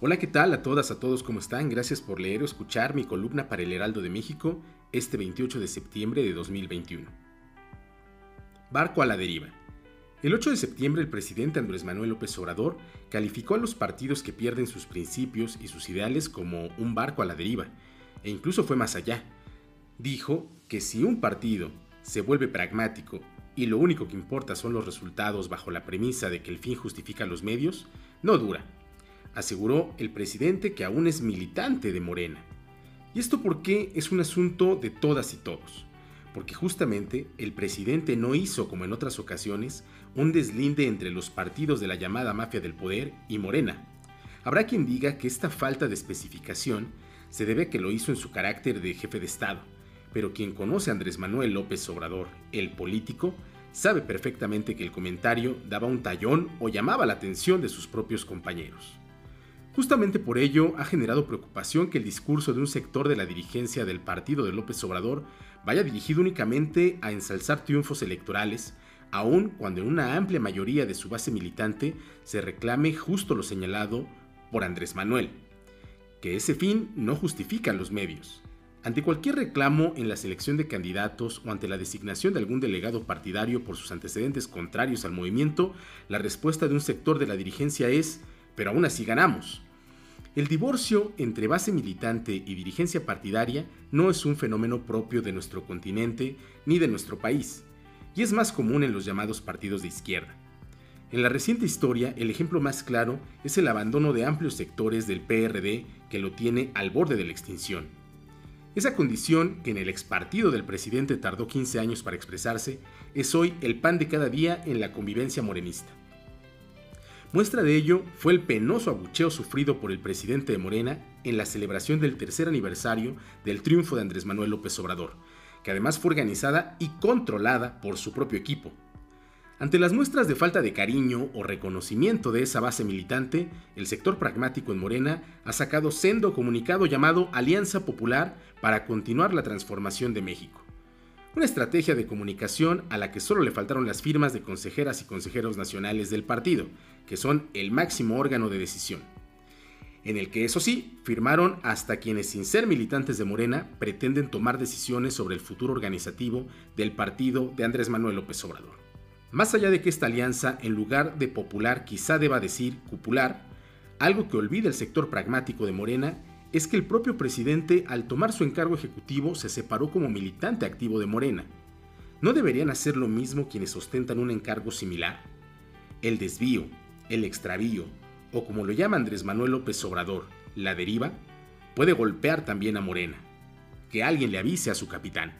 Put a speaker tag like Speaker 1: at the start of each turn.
Speaker 1: Hola, ¿qué tal a todas, a todos, ¿cómo están? Gracias por leer o escuchar mi columna para el Heraldo de México este 28 de septiembre de 2021. Barco a la deriva. El 8 de septiembre el presidente Andrés Manuel López Obrador calificó a los partidos que pierden sus principios y sus ideales como un barco a la deriva, e incluso fue más allá. Dijo que si un partido se vuelve pragmático y lo único que importa son los resultados bajo la premisa de que el fin justifica los medios, no dura aseguró el presidente que aún es militante de Morena. ¿Y esto por qué es un asunto de todas y todos? Porque justamente el presidente no hizo, como en otras ocasiones, un deslinde entre los partidos de la llamada mafia del poder y Morena. Habrá quien diga que esta falta de especificación se debe a que lo hizo en su carácter de jefe de Estado, pero quien conoce a Andrés Manuel López Obrador, el político, sabe perfectamente que el comentario daba un tallón o llamaba la atención de sus propios compañeros. Justamente por ello ha generado preocupación que el discurso de un sector de la dirigencia del partido de López Obrador vaya dirigido únicamente a ensalzar triunfos electorales, aun cuando en una amplia mayoría de su base militante se reclame justo lo señalado por Andrés Manuel, que ese fin no justifica los medios. Ante cualquier reclamo en la selección de candidatos o ante la designación de algún delegado partidario por sus antecedentes contrarios al movimiento, la respuesta de un sector de la dirigencia es, pero aún así ganamos. El divorcio entre base militante y dirigencia partidaria no es un fenómeno propio de nuestro continente ni de nuestro país, y es más común en los llamados partidos de izquierda. En la reciente historia, el ejemplo más claro es el abandono de amplios sectores del PRD que lo tiene al borde de la extinción. Esa condición, que en el expartido del presidente tardó 15 años para expresarse, es hoy el pan de cada día en la convivencia morenista. Muestra de ello fue el penoso abucheo sufrido por el presidente de Morena en la celebración del tercer aniversario del triunfo de Andrés Manuel López Obrador, que además fue organizada y controlada por su propio equipo. Ante las muestras de falta de cariño o reconocimiento de esa base militante, el sector pragmático en Morena ha sacado sendo comunicado llamado Alianza Popular para continuar la transformación de México una estrategia de comunicación a la que solo le faltaron las firmas de consejeras y consejeros nacionales del partido, que son el máximo órgano de decisión. En el que, eso sí, firmaron hasta quienes sin ser militantes de Morena pretenden tomar decisiones sobre el futuro organizativo del partido de Andrés Manuel López Obrador. Más allá de que esta alianza, en lugar de popular, quizá deba decir cupular, algo que olvida el sector pragmático de Morena es que el propio presidente al tomar su encargo ejecutivo se separó como militante activo de Morena. ¿No deberían hacer lo mismo quienes ostentan un encargo similar? El desvío, el extravío, o como lo llama Andrés Manuel López Obrador, la deriva, puede golpear también a Morena. Que alguien le avise a su capitán.